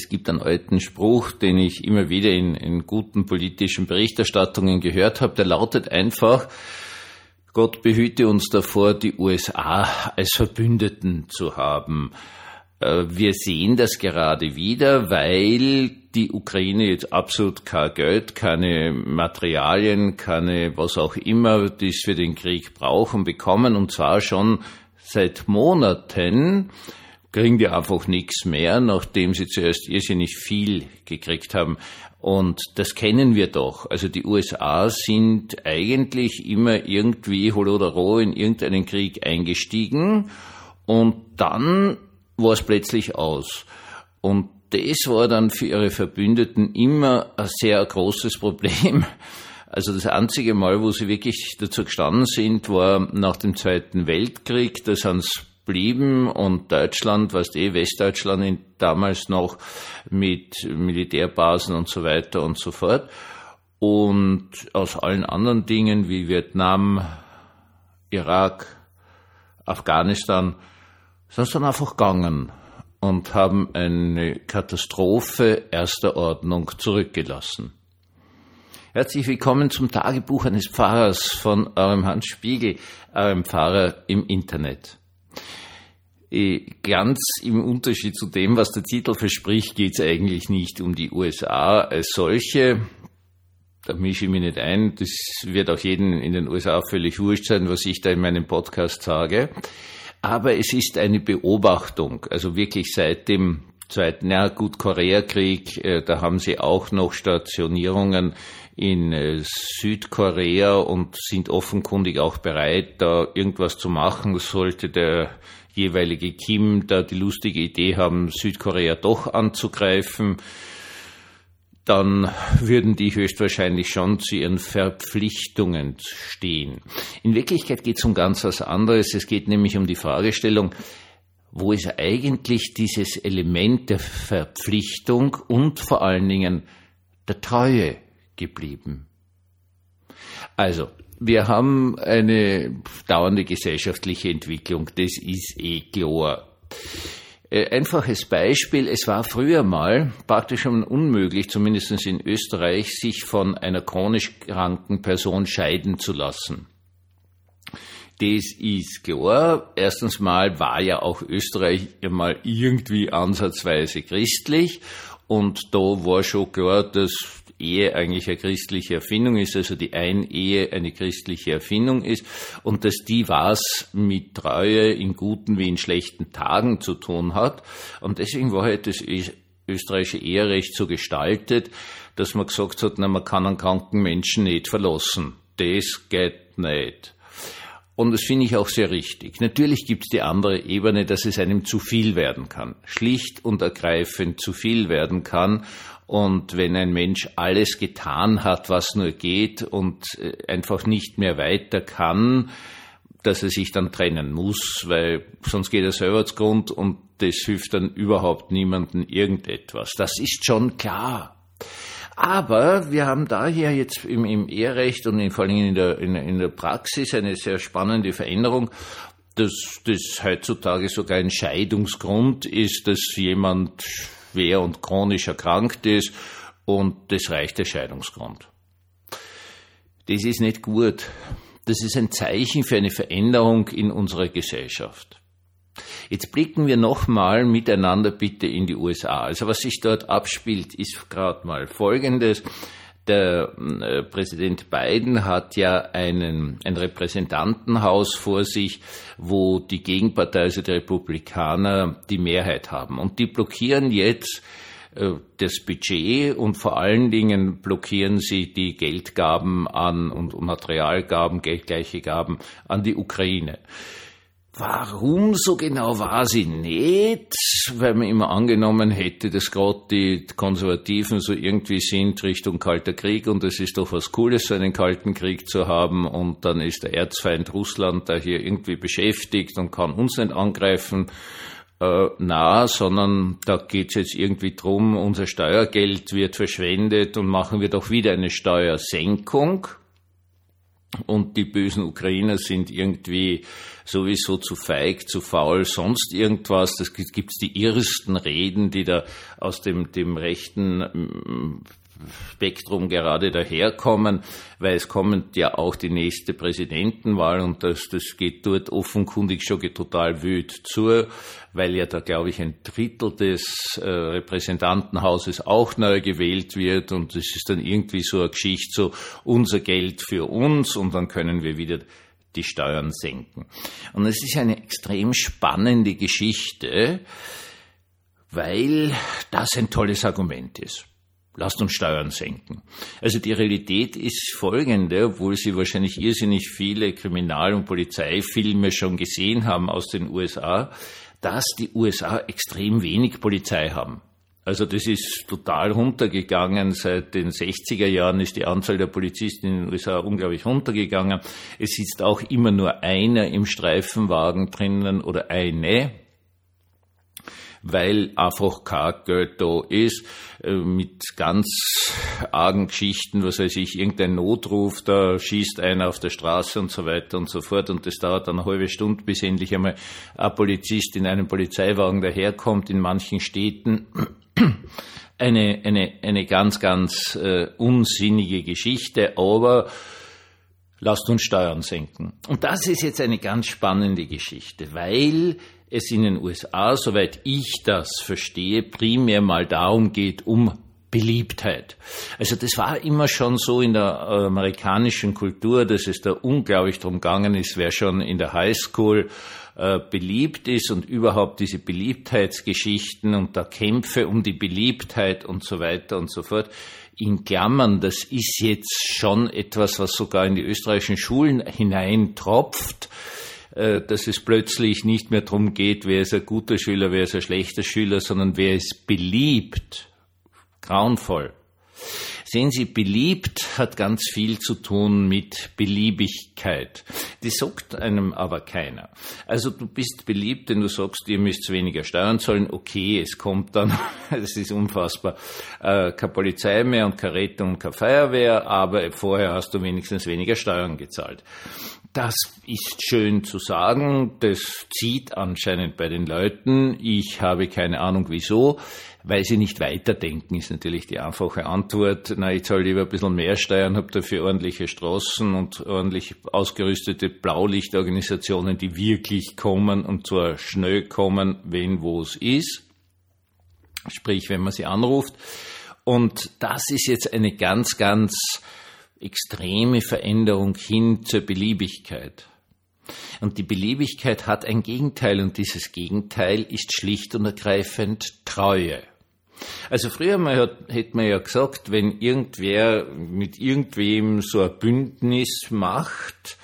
Es gibt einen alten Spruch, den ich immer wieder in, in guten politischen Berichterstattungen gehört habe, der lautet einfach, Gott behüte uns davor, die USA als Verbündeten zu haben. Äh, wir sehen das gerade wieder, weil die Ukraine jetzt absolut kein Geld, keine Materialien, keine was auch immer, die es für den Krieg brauchen, bekommen und zwar schon seit Monaten kriegen die einfach nichts mehr, nachdem sie zuerst irrsinnig viel gekriegt haben. Und das kennen wir doch. Also die USA sind eigentlich immer irgendwie hol oder roh in irgendeinen Krieg eingestiegen und dann war es plötzlich aus. Und das war dann für ihre Verbündeten immer ein sehr großes Problem. Also das einzige Mal, wo sie wirklich dazu gestanden sind, war nach dem Zweiten Weltkrieg. Da sind sie blieben und Deutschland, was eh Westdeutschland damals noch mit Militärbasen und so weiter und so fort. Und aus allen anderen Dingen wie Vietnam, Irak, Afghanistan, sind sie dann einfach gegangen und haben eine Katastrophe erster Ordnung zurückgelassen. Herzlich willkommen zum Tagebuch eines Pfarrers von eurem Hans Spiegel, eurem Pfarrer im Internet. Ganz im Unterschied zu dem, was der Titel verspricht, geht es eigentlich nicht um die USA als solche. Da mische ich mich nicht ein. Das wird auch jedem in den USA völlig wurscht sein, was ich da in meinem Podcast sage. Aber es ist eine Beobachtung, also wirklich seit dem zweiten, na gut, Koreakrieg, äh, da haben sie auch noch Stationierungen in äh, Südkorea und sind offenkundig auch bereit, da irgendwas zu machen. Sollte der jeweilige Kim da die lustige Idee haben, Südkorea doch anzugreifen, dann würden die höchstwahrscheinlich schon zu ihren Verpflichtungen stehen. In Wirklichkeit geht es um ganz was anderes. Es geht nämlich um die Fragestellung, wo ist eigentlich dieses Element der Verpflichtung und vor allen Dingen der Treue geblieben? Also, wir haben eine dauernde gesellschaftliche Entwicklung, das ist eh klar. Äh, einfaches Beispiel, es war früher mal praktisch schon unmöglich, zumindest in Österreich, sich von einer chronisch kranken Person scheiden zu lassen. Das ist klar. Erstens mal war ja auch Österreich mal irgendwie ansatzweise christlich und da war schon klar, dass Ehe eigentlich eine christliche Erfindung ist, also die Ein-Ehe eine christliche Erfindung ist und dass die was mit Treue in guten wie in schlechten Tagen zu tun hat. Und deswegen war halt das österreichische Eherecht so gestaltet, dass man gesagt hat, na, man kann einen kranken Menschen nicht verlassen. Das geht nicht. Und das finde ich auch sehr richtig. Natürlich gibt es die andere Ebene, dass es einem zu viel werden kann. Schlicht und ergreifend zu viel werden kann. Und wenn ein Mensch alles getan hat, was nur geht und äh, einfach nicht mehr weiter kann, dass er sich dann trennen muss, weil sonst geht er selber zu Grund und das hilft dann überhaupt niemandem irgendetwas. Das ist schon klar. Aber wir haben daher jetzt im, im Eherecht und in, vor allem in der, in, in der Praxis eine sehr spannende Veränderung, dass das heutzutage sogar ein Scheidungsgrund ist, dass jemand schwer und chronisch erkrankt ist und das reicht der Scheidungsgrund. Das ist nicht gut. Das ist ein Zeichen für eine Veränderung in unserer Gesellschaft. Jetzt blicken wir nochmal miteinander bitte in die USA. Also was sich dort abspielt, ist gerade mal Folgendes. Der äh, Präsident Biden hat ja einen, ein Repräsentantenhaus vor sich, wo die Gegenpartei, also die Republikaner, die Mehrheit haben. Und die blockieren jetzt äh, das Budget und vor allen Dingen blockieren sie die Geldgaben an und Materialgaben, geldgleiche Gaben an die Ukraine. Warum so genau war sie nicht? Weil man immer angenommen hätte, dass gerade die Konservativen so irgendwie sind Richtung Kalter Krieg und es ist doch was Cooles, so einen Kalten Krieg zu haben und dann ist der Erzfeind Russland da hier irgendwie beschäftigt und kann uns nicht angreifen. Äh, na, sondern da geht's jetzt irgendwie drum, unser Steuergeld wird verschwendet und machen wir doch wieder eine Steuersenkung. Und die bösen Ukrainer sind irgendwie sowieso zu feig, zu faul, sonst irgendwas. Das gibt's die irrsten Reden, die da aus dem, dem rechten Spektrum gerade daherkommen, weil es kommt ja auch die nächste Präsidentenwahl und das, das geht dort offenkundig schon total wüt zu, weil ja da, glaube ich, ein Drittel des äh, Repräsentantenhauses auch neu gewählt wird und es ist dann irgendwie so eine Geschichte, so unser Geld für uns und dann können wir wieder die Steuern senken. Und es ist eine extrem spannende Geschichte, weil das ein tolles Argument ist lasst uns Steuern senken. Also die Realität ist folgende, obwohl Sie wahrscheinlich irrsinnig viele Kriminal- und Polizeifilme schon gesehen haben aus den USA, dass die USA extrem wenig Polizei haben. Also das ist total runtergegangen. Seit den 60er Jahren ist die Anzahl der Polizisten in den USA unglaublich runtergegangen. Es sitzt auch immer nur einer im Streifenwagen drinnen oder eine weil einfach kein Geld da ist, äh, mit ganz argen Geschichten, was weiß ich, irgendein Notruf, da schießt einer auf der Straße und so weiter und so fort und das dauert dann eine halbe Stunde, bis endlich einmal ein Polizist in einem Polizeiwagen daherkommt in manchen Städten. Eine, eine, eine ganz, ganz äh, unsinnige Geschichte, aber lasst uns Steuern senken. Und das ist jetzt eine ganz spannende Geschichte, weil es in den USA, soweit ich das verstehe, primär mal darum geht, um Beliebtheit. Also das war immer schon so in der amerikanischen Kultur, dass es da unglaublich drum gegangen ist, wer schon in der Highschool äh, beliebt ist und überhaupt diese Beliebtheitsgeschichten und da Kämpfe um die Beliebtheit und so weiter und so fort. In Klammern, das ist jetzt schon etwas, was sogar in die österreichischen Schulen hineintropft äh, dass es plötzlich nicht mehr darum geht, wer ist ein guter Schüler, wer ist ein schlechter Schüler, sondern wer ist beliebt. Grauenvoll. Sehen Sie, beliebt hat ganz viel zu tun mit Beliebigkeit. Die sagt einem aber keiner. Also du bist beliebt, denn du sagst, ihr müsst weniger Steuern zahlen. Okay, es kommt dann, das ist unfassbar, äh, keine Polizei mehr und keine Rettung und keine Feuerwehr, aber vorher hast du wenigstens weniger Steuern gezahlt. Das ist schön zu sagen, das zieht anscheinend bei den Leuten. Ich habe keine Ahnung wieso, weil sie nicht weiterdenken, ist natürlich die einfache Antwort. Na, ich zahle lieber ein bisschen mehr Steuern, habe dafür ordentliche Straßen und ordentlich ausgerüstete Blaulichtorganisationen, die wirklich kommen und zwar schnell kommen, wenn wo es ist. Sprich, wenn man sie anruft. Und das ist jetzt eine ganz, ganz extreme Veränderung hin zur Beliebigkeit. Und die Beliebigkeit hat ein Gegenteil und dieses Gegenteil ist schlicht und ergreifend Treue. Also früher mal hätte man ja gesagt, wenn irgendwer mit irgendwem so ein Bündnis macht,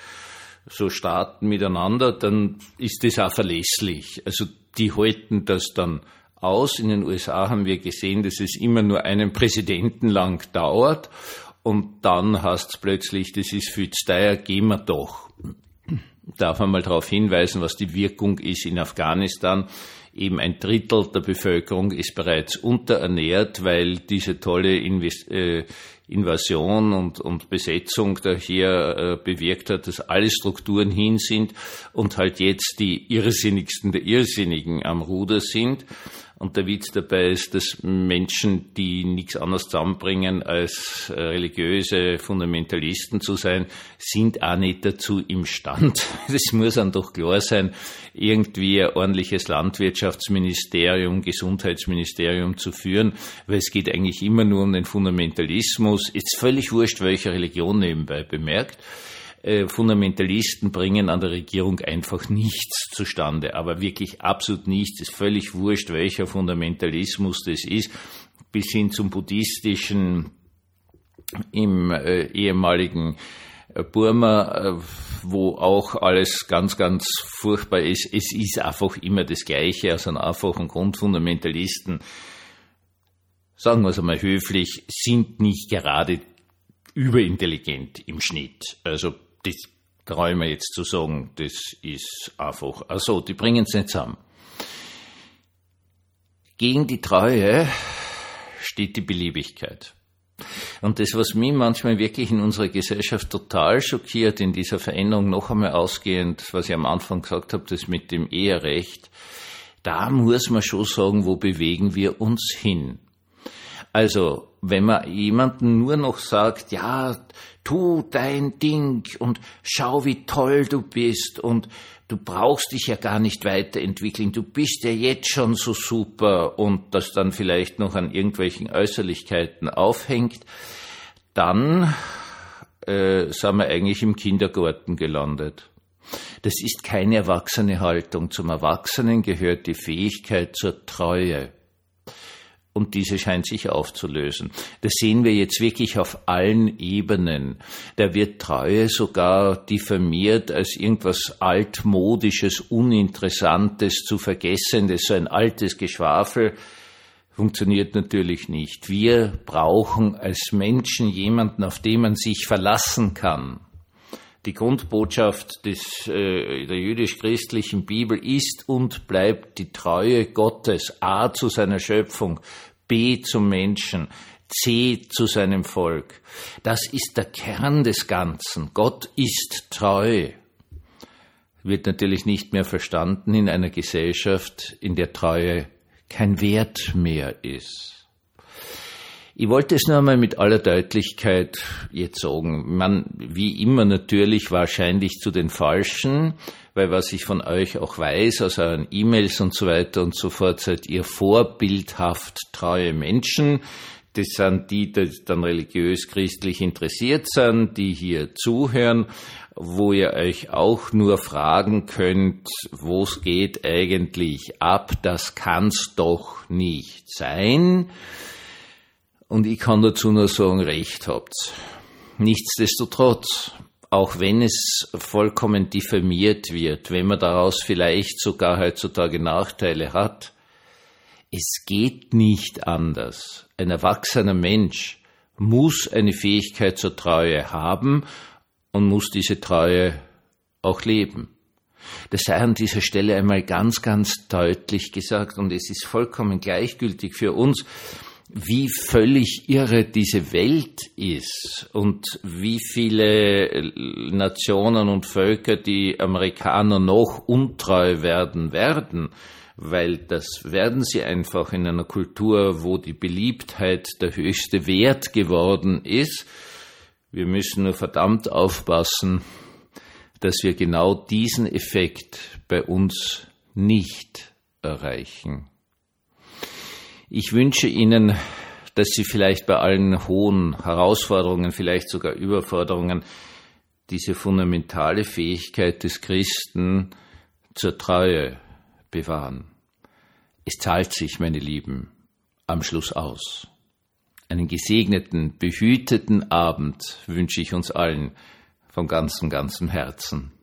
so Staaten miteinander, dann ist das auch verlässlich. Also die halten das dann aus. In den USA haben wir gesehen, dass es immer nur einen Präsidenten lang dauert und dann du plötzlich, das ist viel zu teuer, gehen wir doch. Darf man mal darauf hinweisen, was die Wirkung ist in Afghanistan. Eben ein Drittel der Bevölkerung ist bereits unterernährt, weil diese tolle Invest äh, Invasion und, und Besetzung da hier äh, bewirkt hat, dass alle Strukturen hin sind und halt jetzt die irrsinnigsten der Irrsinnigen am Ruder sind. Und der Witz dabei ist, dass Menschen, die nichts anderes zusammenbringen, als äh, religiöse Fundamentalisten zu sein, sind auch nicht dazu imstand. Das muss einem doch klar sein, irgendwie ein ordentliches Landwirtschaftsministerium, Gesundheitsministerium zu führen, weil es geht eigentlich immer nur um den Fundamentalismus. Ist völlig wurscht, welche Religion nebenbei bemerkt. Äh, Fundamentalisten bringen an der Regierung einfach nichts zustande, aber wirklich absolut nichts. Ist völlig wurscht, welcher Fundamentalismus das ist, bis hin zum buddhistischen im äh, ehemaligen äh, Burma, äh, wo auch alles ganz, ganz furchtbar ist. Es ist einfach immer das Gleiche aus einem einfachen Grund. Fundamentalisten, sagen wir es einmal höflich, sind nicht gerade überintelligent im Schnitt. Also ich mir jetzt zu sagen, das ist einfach, also die bringen es nicht zusammen. Gegen die Treue steht die Beliebigkeit. Und das, was mich manchmal wirklich in unserer Gesellschaft total schockiert, in dieser Veränderung noch einmal ausgehend, was ich am Anfang gesagt habe, das mit dem Eherecht, da muss man schon sagen, wo bewegen wir uns hin? Also, wenn man jemanden nur noch sagt, ja, tu dein Ding und schau, wie toll du bist und du brauchst dich ja gar nicht weiterentwickeln, du bist ja jetzt schon so super und das dann vielleicht noch an irgendwelchen Äußerlichkeiten aufhängt, dann äh, sind wir eigentlich im Kindergarten gelandet. Das ist keine erwachsene Haltung. Zum Erwachsenen gehört die Fähigkeit zur Treue und diese scheint sich aufzulösen. Das sehen wir jetzt wirklich auf allen Ebenen. Da wird Treue sogar diffamiert als irgendwas altmodisches, uninteressantes, zu vergessendes, so ein altes Geschwafel. Funktioniert natürlich nicht. Wir brauchen als Menschen jemanden, auf den man sich verlassen kann. Die Grundbotschaft des, äh, der jüdisch-christlichen Bibel ist und bleibt die Treue Gottes, A zu seiner Schöpfung, B zum Menschen, C zu seinem Volk. Das ist der Kern des Ganzen. Gott ist treu. Wird natürlich nicht mehr verstanden in einer Gesellschaft, in der Treue kein Wert mehr ist. Ich wollte es nur einmal mit aller Deutlichkeit jetzt sagen. Man, wie immer natürlich wahrscheinlich zu den Falschen, weil was ich von euch auch weiß, aus euren E-Mails und so weiter und so fort, seid ihr vorbildhaft treue Menschen. Das sind die, die dann religiös-christlich interessiert sind, die hier zuhören, wo ihr euch auch nur fragen könnt, wo es geht eigentlich ab, das kann's doch nicht sein. Und ich kann dazu nur sagen, recht habt's. Nichtsdestotrotz, auch wenn es vollkommen diffamiert wird, wenn man daraus vielleicht sogar heutzutage Nachteile hat, es geht nicht anders. Ein erwachsener Mensch muss eine Fähigkeit zur Treue haben und muss diese Treue auch leben. Das sei an dieser Stelle einmal ganz, ganz deutlich gesagt und es ist vollkommen gleichgültig für uns, wie völlig irre diese Welt ist und wie viele Nationen und Völker die Amerikaner noch untreu werden werden, weil das werden sie einfach in einer Kultur, wo die Beliebtheit der höchste Wert geworden ist. Wir müssen nur verdammt aufpassen, dass wir genau diesen Effekt bei uns nicht erreichen. Ich wünsche Ihnen, dass Sie vielleicht bei allen hohen Herausforderungen, vielleicht sogar Überforderungen, diese fundamentale Fähigkeit des Christen zur Treue bewahren. Es zahlt sich, meine Lieben, am Schluss aus. Einen gesegneten, behüteten Abend wünsche ich uns allen von ganzem, ganzem Herzen.